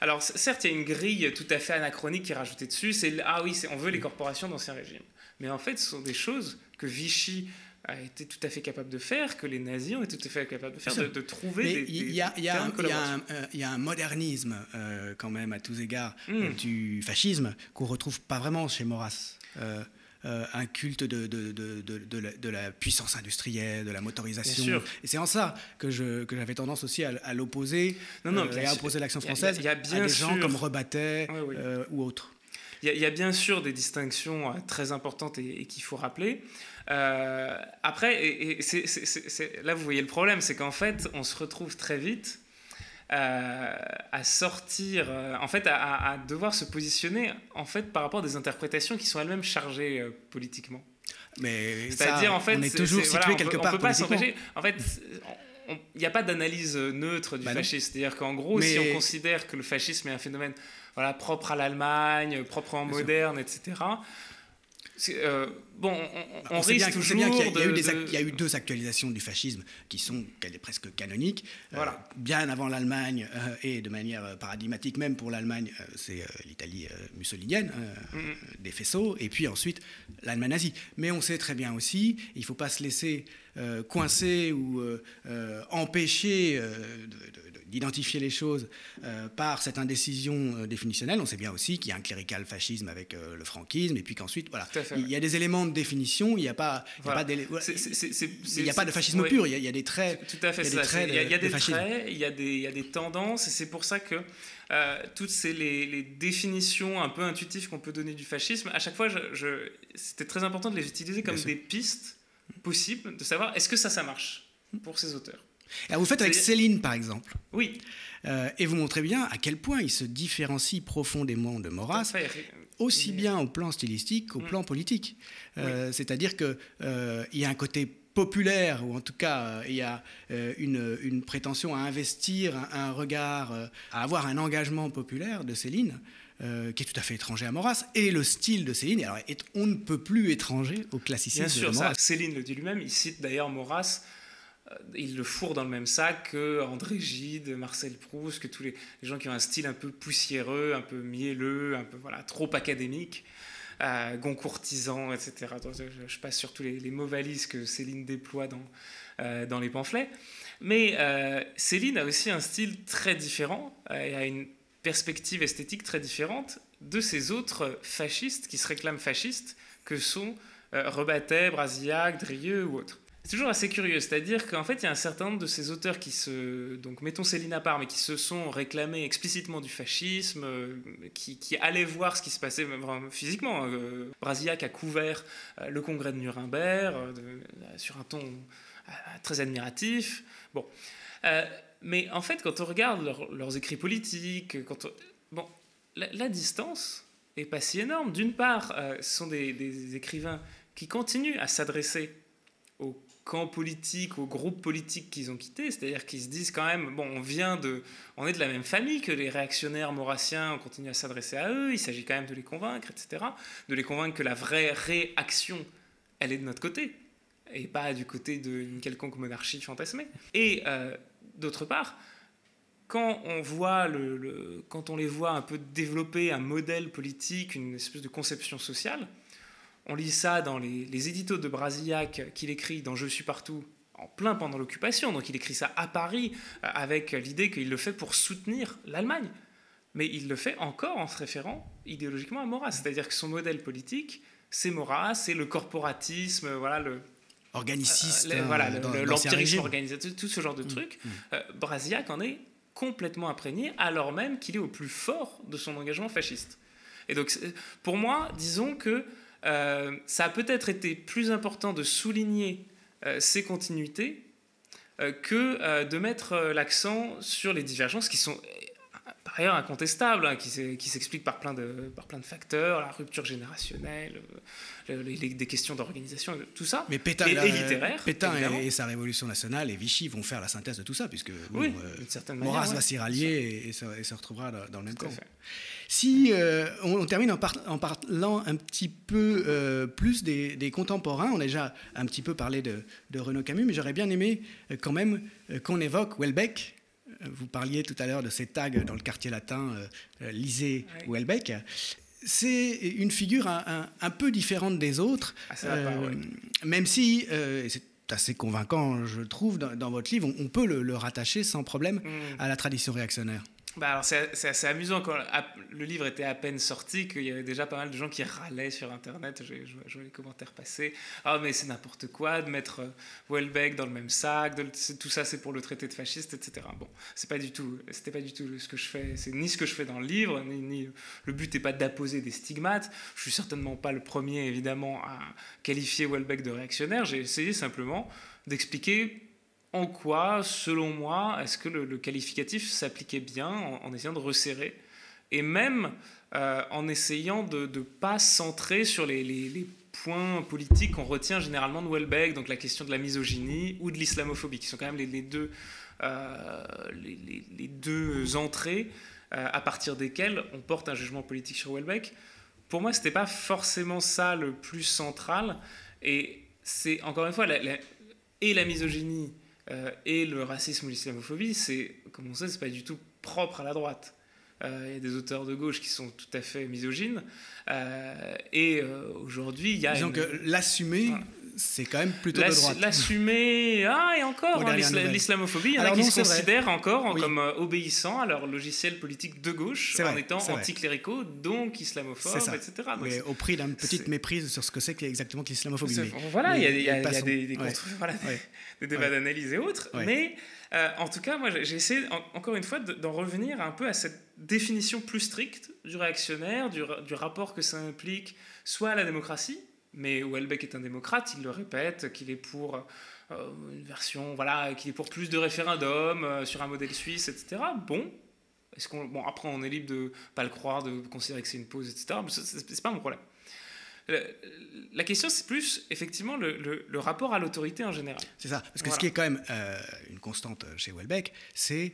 Alors certes, il y a une grille tout à fait anachronique qui est rajoutée dessus, c'est ah oui, on veut les corporations d'ancien régime. Mais en fait, ce sont des choses que Vichy a été tout à fait capable de faire, que les nazis ont été tout à fait capables de faire, de, trouver des, Il y, a un modernisme euh, quand même à tous égards hmm. du fascisme qu'on retrouve pas vraiment chez Maurras. Euh, euh, un culte de, de, de, la, puissance industrielle, de la motorisation. Et c'est en ça que, j'avais tendance aussi à, l'opposer, non, non, euh, à opposer l'action française y a, bien à des gens comme Rebattet euh, ou autres. Il y, a bien sûr des distinctions très importantes et, qu'il faut rappeler. Euh, après, et, là vous voyez le problème, c'est qu'en fait, on se retrouve très vite euh, à sortir, euh, en fait, à, devoir se positionner en fait par rapport à des interprétations qui sont elles-mêmes chargées politiquement. Mais c'est-à-dire en fait, on est toujours situé quelque part. On peut pas s'empêcher. En fait, il n'y a pas d'analyse neutre du bah fascisme. C'est-à-dire qu'en gros, si on considère que le fascisme est un phénomène voilà, propre à l'Allemagne, proprement moderne, etc., euh, bon, on, risque toujours. Bien qu'il y, y, a eu deux actualisations du fascisme qui sont presque canoniques. Euh, voilà. bien avant l'Allemagne euh, et de manière paradigmatique, même pour l'Allemagne, c'est l'Italie mussolinienne, des faisceaux, et puis ensuite l'Allemagne nazie. Mais on sait très bien aussi, il ne faut pas se laisser coincer ou empêcher de d'identifier les choses euh, par cette indécision euh, définitionnelle. On sait bien aussi qu'il y a un clérical fascisme avec euh, le franquisme, et puis qu'ensuite, voilà, il y a des éléments de définition, il n'y a pas, de fascisme pur, il y, a, des traits. Tout à fait, il y a des traits, il y a, des, traits, il y a des, il y a des tendances, et c'est pour ça que toutes ces les, définitions un peu intuitives qu'on peut donner du fascisme, à chaque fois, je, c'était très important de les utiliser comme des pistes possibles de savoir est-ce que ça, ça marche pour ces auteurs. Alors vous faites avec Céline, par exemple. Oui. Euh, et vous montrez bien à quel point il se différencie profondément de Maurras, aussi bien au plan stylistique qu'au mm. plan politique. Euh, c'est-à-dire qu'il euh, y a un côté populaire, ou en tout cas, il y a une, prétention à investir un, regard, à avoir un engagement populaire de Céline. Qui est tout à fait étranger à Maurras, et le style de Céline, alors, on ne peut plus étranger au classicisme Bien sûr, de Maurras. Céline le dit lui-même, il cite d'ailleurs Maurras euh, il le fourre dans le même sac que André Gide, Marcel Proust, que tous les, gens qui ont un style un peu poussiéreux, un peu mielleux, un peu voilà, trop académique, euh, goncourtisan, etc. je, passe sur tous les, mots valises que Céline déploie dans, euh, dans les pamphlets. Mais euh, Céline a aussi un style très différent et a une perspective esthétique très différente de ces autres fascistes qui se réclament fascistes que sont Rebattet, Brasillac, Drieux ou autres. C'est toujours assez curieux, c'est-à-dire qu'en fait, il y a un certain nombre de ces auteurs qui se, donc mettons Céline à part, mais qui se sont réclamés explicitement du fascisme, euh, qui, allaient voir ce qui se passait physiquement. Euh, Brasillac a couvert euh, le congrès de Nuremberg sur un ton très admiratif. Bon, mais en fait, quand on regarde leurs écrits politiques, quand bon, la, distance est pas si énorme. D'une part, ce sont des, écrivains qui continuent à s'adresser aux camp politique, au groupe politique qu'ils ont quitté, c'est-à-dire qu'ils se disent quand même, bon, on vient de, on est de la même famille que les réactionnaires maurassiens, on continue à s'adresser à eux, il s'agit quand même de les convaincre, etc., de les convaincre que la vraie réaction, elle est de notre côté, et pas du côté d'une quelconque monarchie fantasmée. Et euh, d'autre part, quand on les voit un peu développer un modèle politique, une espèce de conception sociale, on lit ça dans les, éditos de Brasillac qu'il écrit dans Je suis partout en plein pendant l'occupation. Donc il écrit ça à Paris euh, avec l'idée qu'il le fait pour soutenir l'Allemagne. Mais il le fait encore en se référant idéologiquement à Maurras. C'est-à-dire que son modèle politique, c'est Maurras, c'est le corporatisme, voilà, le, organiciste, euh, voilà, l'empirisme organisateur, tout ce genre de mm. trucs. Mm. Euh, Brasillac en est complètement imprégné, alors même qu'il est au plus fort de son engagement fasciste. Et donc, pour moi, disons que euh, ça a peut-être été plus important de souligner euh, ces continuités euh, que de mettre l'accent sur les divergences qui sont par ailleurs incontestables, hein, qui s'expliquent par, plein de, par plein de facteurs, la rupture générationnelle, des questions d'organisation, tout ça, Mais Pétain, et, littéraire. Pétain et, sa Révolution nationale et Vichy vont faire la synthèse de tout ça, puisque oui, Maurras va s'y rallier et, se, retrouvera dans, le même camp. Si euh, on, termine en, parlant un petit peu euh, plus des, contemporains, on a déjà un petit peu parlé de, Renaud Camus, mais j'aurais bien aimé euh, quand même qu'on évoque Welbeck. Vous parliez tout à l'heure de ces tags dans le quartier latin, lisez Welbeck c'est une figure un, peu différente des autres, ah, même si c'est assez convaincant, je trouve, dans, votre livre, on, peut le, rattacher sans problème mm. à la tradition réactionnaire. Bah alors c'est assez amusant quand le livre était à peine sorti qu'il y avait déjà pas mal de gens qui râlaient sur internet. Je, vois les commentaires passer. Ah mais c'est n'importe quoi de mettre euh, Welbeck dans le même sac. tout ça c'est pour le traité de fasciste, etc. Bon, c'est pas du tout. C'était pas du tout ce que je fais. C'est ni ce que je fais dans le livre, ni, le but n'est pas d'apposer des stigmates. Je suis certainement pas le premier évidemment à qualifier Welbeck de réactionnaire. J'ai essayé simplement d'expliquer en quoi, selon moi, est-ce que le, qualificatif s'appliquait bien en, essayant de resserrer et même euh, en essayant de ne pas centrer sur les, points politiques qu'on retient généralement de Welbeck, donc la question de la misogynie ou de l'islamophobie, qui sont quand même les, deux, euh, les, deux entrées euh, à partir desquelles on porte un jugement politique sur Welbeck. Pour moi, ce n'était pas forcément ça le plus central, et c'est encore une fois, et la misogynie euh, et le racisme ou l'islamophobie, c'est, comme on sait, c'est pas du tout propre à la droite. Euh, il y a des auteurs de gauche qui sont tout à fait misogynes. Euh, et aujourd'hui, il y a. Disons que l'assumer, c'est quand même plutôt de droite. L'assumer, ah, et encore, hein, l'islamophobie, il y en a qui se considèrent encore comme obéissant à leur logiciel politique de gauche, en étant anticléricaux, donc islamophobes, etc. mais au prix d'une petite méprise sur ce que c'est exactement que l'islamophobie. Voilà, il y a, des, des, des débats d'analyse et autres. Mais euh, en tout cas, moi, j'ai essayé, encore une fois, d'en revenir un peu à cette définition plus stricte du réactionnaire, du, du rapport que ça implique, soit à la démocratie, mais Houellebecq est un démocrate, il le répète, qu'il est pour euh, une version, voilà, qu'il est pour plus de référendums euh, sur un modèle suisse, etc. Bon, est-ce qu'on, bon, après on est libre de pas le croire, de considérer que c'est une pause, etc. Mais c'est pas mon problème. La question, c'est plus effectivement le, rapport à l'autorité en général. C'est ça, parce que ce qui est quand même euh, une constante chez Houellebecq, c'est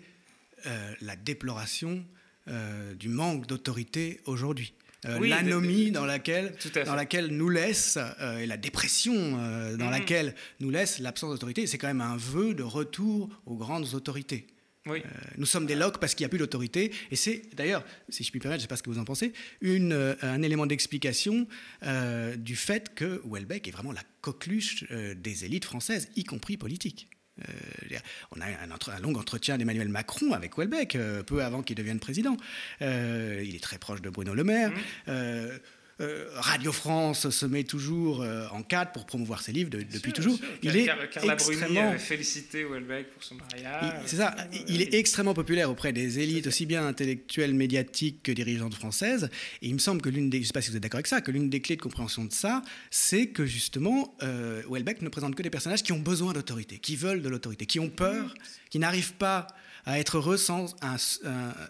la déploration du manque d'autorité aujourd'hui. Euh, l'anomie dans laquelle, dans laquelle nous laisse, euh, et la dépression euh, dans mm-hmm. laquelle nous laisse l'absence d'autorité. C'est quand même un vœu de retour aux grandes autorités. nous sommes des locs parce qu'il n'y a plus d'autorité. Et c'est d'ailleurs, si je puis me permettre, je ne sais pas ce que vous en pensez, une, un élément d'explication du fait que Houellebecq est vraiment la coqueluche des élites françaises, y compris politiques. Euh, on a un, un, long entretien d'Emmanuel Macron avec Welbeck, euh, peu avant qu'il devienne président. Euh, il est très proche de Bruno Le Maire. Mmh. Euh, Radio France se met toujours euh, en cadre pour promouvoir ses livres depuis toujours. Il est Carla extrêmement félicité Houellebecq pour son mariage. C'est ça. Il est extrêmement populaire auprès des élites, aussi bien intellectuelles, médiatiques que dirigeantes françaises. Et il me semble que l'une des, je sais pas si vous êtes d'accord avec ça, que l'une des clés de compréhension de ça, c'est que justement, euh, Houellebecq ne présente que des personnages qui ont besoin d'autorité, qui veulent de l'autorité, qui ont peur, qui n'arrivent pas à être heureux sans,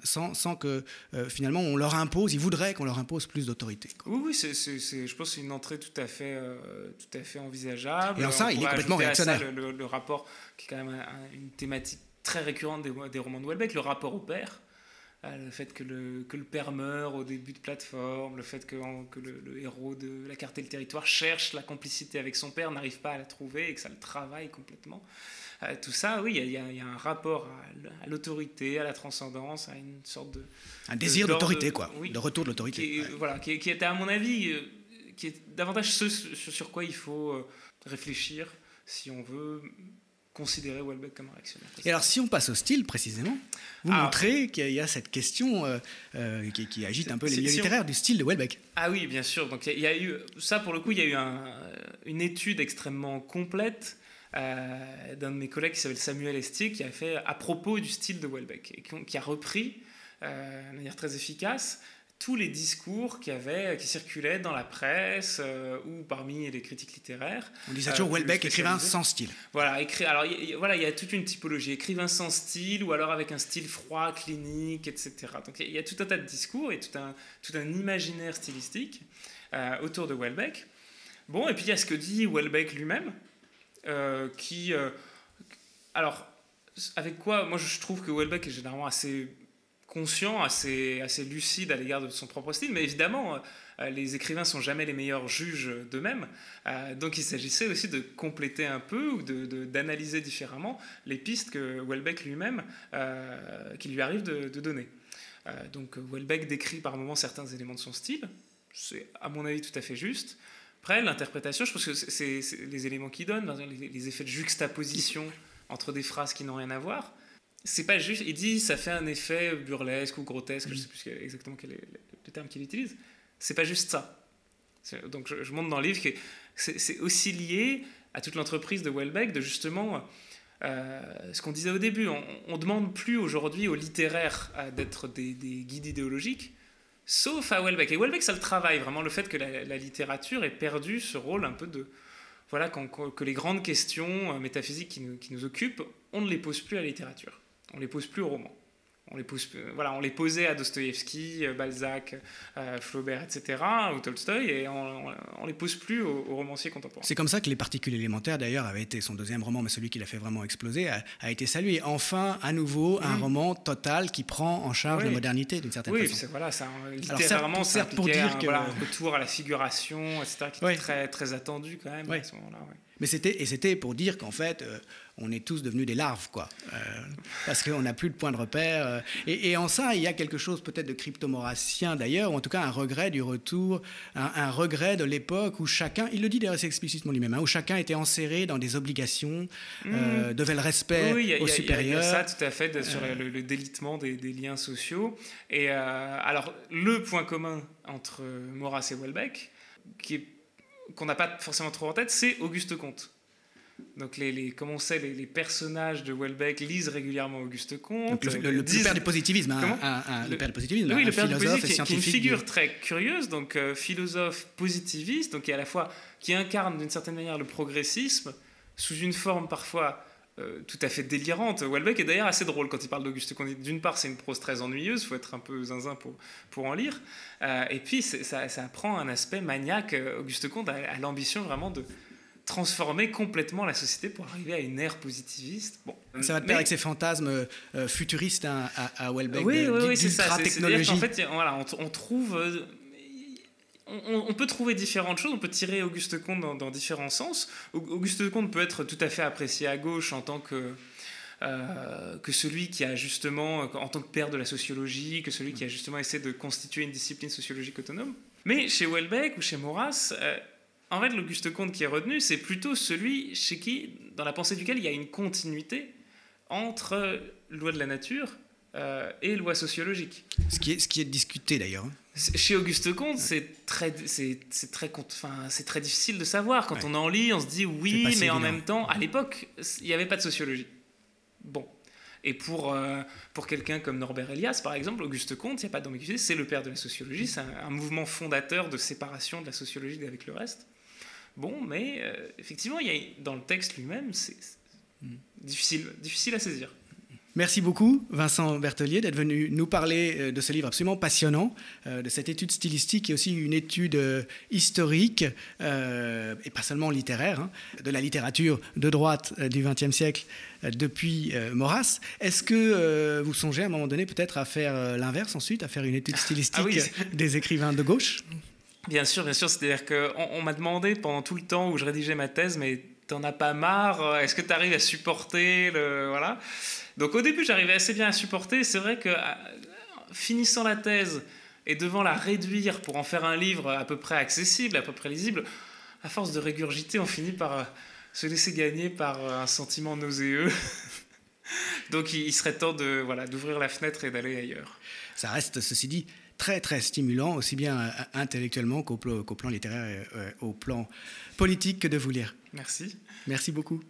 sans, sans, que euh, finalement on leur impose, ils voudraient qu'on leur impose plus d'autorité. Oui, oui c'est, je pense que c'est une entrée tout à fait, euh, tout à fait envisageable. Et en ça, il est complètement réactionnaire. le, rapport, qui est quand même une thématique très récurrente des, des romans de Welbeck, le rapport au père. Euh, le fait que le, que le père meurt au début de plateforme, le fait que, que le, héros de La carte et le territoire cherche la complicité avec son père, n'arrive pas à la trouver et que ça le travaille complètement. Euh, tout ça, oui, il y, y, a un rapport à, l'autorité, à la transcendance, à une sorte de... Un désir d'autorité, quoi, de retour de l'autorité. Qui, Voilà, qui, qui, était, à mon avis, euh, qui est davantage ce sur quoi il faut réfléchir si on veut considérer Welbeck comme un réactionnaire. Et alors, si on passe au style, précisément, vous ah. montrez qu'il y, a cette question euh, euh, qui, agite un peu les milieux littéraires du style de Welbeck. Ah oui, bien sûr. Donc, il y, a eu, ça, pour le coup, il y a eu une étude extrêmement complète euh, d'un de mes collègues qui s'appelle Samuel Estier, qui a fait à propos du style de Welbeck, et qui, a repris de manière très efficace tous les discours qui, avaient, qui circulaient dans la presse euh, ou parmi les critiques littéraires. On disait toujours euh, Welbeck, écrivain sans style. Voilà, écrit, alors voilà, il y a toute une typologie, écrivain sans style ou alors avec un style froid, clinique, etc. Donc il y, a tout un tas de discours et tout un, tout un imaginaire stylistique euh, autour de Welbeck. Bon, et puis il y a ce que dit Welbeck lui-même, qui... alors, avec quoi Moi, je trouve que Welbeck est généralement assez conscient, assez, assez lucide à l'égard de son propre style, mais évidemment, euh, les écrivains sont jamais les meilleurs juges d'eux-mêmes, euh, donc il s'agissait aussi de compléter un peu ou d'analyser de, différemment les pistes que Welbeck lui-même, euh, qui lui arrive de, donner. donc Welbeck décrit par moments certains éléments de son style, c'est à mon avis tout à fait juste. Après, l'interprétation, je pense que c'est les éléments qu'il donne, les, effets de juxtaposition entre des phrases qui n'ont rien à voir. c'est pas juste. Il dit ça fait un effet burlesque ou grotesque, je sais plus exactement quel est le terme qu'il utilise. C'est pas juste ça. Donc je, montre dans le livre que c'est aussi lié à toute l'entreprise de Welbeck de justement euh, ce qu'on disait au début. On, ne demande plus aujourd'hui aux littéraires euh, d'être des, guides idéologiques, sauf à Welbeck. Et Welbeck, ça le travaille vraiment le fait que la, littérature ait perdu ce rôle un peu de voilà que les grandes questions euh, métaphysiques qui nous, qui nous occupent, on ne les pose plus à la littérature, on les pose plus au roman on les, pose, voilà, on les posait à Dostoïevski, euh, Balzac, euh, Flaubert, etc., ou Tolstoï, et on, ne les pose plus aux, romanciers contemporains. C'est comme ça que Les Particules élémentaires, d'ailleurs, avait été son deuxième roman, mais celui qui l'a fait vraiment exploser, a, été salué. Enfin, à nouveau, un roman total qui prend en charge la modernité, d'une certaine oui, façon. Oui, voilà, ça, littéralement, certes, pour dire un, que... un retour à la figuration, etc., qui était très, très attendu quand même à ce moment-là. Mais c'était et c'était pour dire qu'en fait, euh, on est tous devenus des larves, quoi, euh, parce qu'on n'a plus de point de repère. Euh, et, en ça, il y a quelque chose peut-être de cryptomorassien d'ailleurs, ou en tout cas un regret du retour, un, regret de l'époque où chacun, il le dit d'ailleurs explicitement lui-même, hein, où chacun était enserré dans des obligations, mmh. devait le respect oui, au supérieur. Il y, a ça tout à fait sur le, délitement des, liens sociaux. Et alors le point commun entre Maurras et Welbeck, qui est qu'on n'a pas forcément trop en tête, c'est Auguste Comte. Donc, les, les, comme on sait, les, personnages de Welbeck lisent régulièrement Auguste Comte. le, père du positivisme, hein, le, père du positivisme, oui, le père du positivisme, qui, est une figure très curieuse, donc euh, philosophe positiviste, donc qui à la fois qui incarne d'une certaine manière le progressisme sous une forme parfois euh, tout à fait délirante. Welbeck est d'ailleurs assez drôle quand il parle d'Auguste Comte. D'une part, c'est une prose très ennuyeuse, il faut être un peu zinzin pour, pour en lire. Euh, et puis, ça, ça, prend un aspect maniaque. Auguste Comte a, l'ambition vraiment de transformer complètement la société pour arriver à une ère positiviste. Bon. Ça va de pair avec ces fantasmes euh, futuristes hein, à, à, Welbeck. Oui, oui, oui c'est ça. C'est-à-dire qu'en fait, voilà, on, on trouve on, peut trouver différentes choses, on peut tirer Auguste Comte dans, différents sens. Auguste Comte peut être tout à fait apprécié à gauche en tant que, euh, que celui qui a justement, en tant que père de la sociologie, que celui qui a justement essayé de constituer une discipline sociologique autonome. Mais chez Welbeck ou chez Maurras, euh, en fait, l'Auguste Comte qui est retenu, c'est plutôt celui chez qui, dans la pensée duquel il y a une continuité entre loi de la nature euh, et loi sociologique. Ce qui est, ce qui est discuté d'ailleurs. Chez Auguste Comte, c'est très, c'est, très, enfin, c'est très difficile de savoir. Quand on en lit, on se dit oui, mais en même temps, à l'époque, il n'y avait pas de sociologie. Bon. Et pour, euh, pour quelqu'un comme Norbert Elias, par exemple, Auguste Comte, il n'y a pas d'ambiguïté, c'est le père de la sociologie, c'est un, mouvement fondateur de séparation de la sociologie avec le reste. Bon, mais euh, effectivement, il y a, dans le texte lui-même, c'est hmm. difficile, difficile à saisir. Merci beaucoup, Vincent Bertelier, d'être venu nous parler euh, de ce livre absolument passionnant, euh, de cette étude stylistique et aussi une étude euh, historique, et pas seulement littéraire, hein, de la littérature de droite du XXe siècle depuis Maurras. Est-ce que vous songez à un moment donné peut-être à faire l'inverse ensuite, à faire une étude stylistique ah des écrivains de gauche? Bien sûr, bien sûr. C'est-à-dire qu'on on, m'a demandé pendant tout le temps où je rédigeais ma thèse, mais t'en as pas marre? Est-ce que tu arrives à supporter le... Voilà? Donc au début, j'arrivais assez bien à supporter. C'est vrai que euh, finissant la thèse et devant la réduire pour en faire un livre à peu près accessible, à peu près lisible, à force de régurgiter, on finit par euh, se laisser gagner par euh, un sentiment nauséeux. Donc il serait temps de voilà d'ouvrir la fenêtre et d'aller ailleurs. Ça reste, ceci dit, très très stimulant, aussi bien intellectuellement qu'au plan, littéraire et au plan politique que de vous lire. Merci. Merci beaucoup.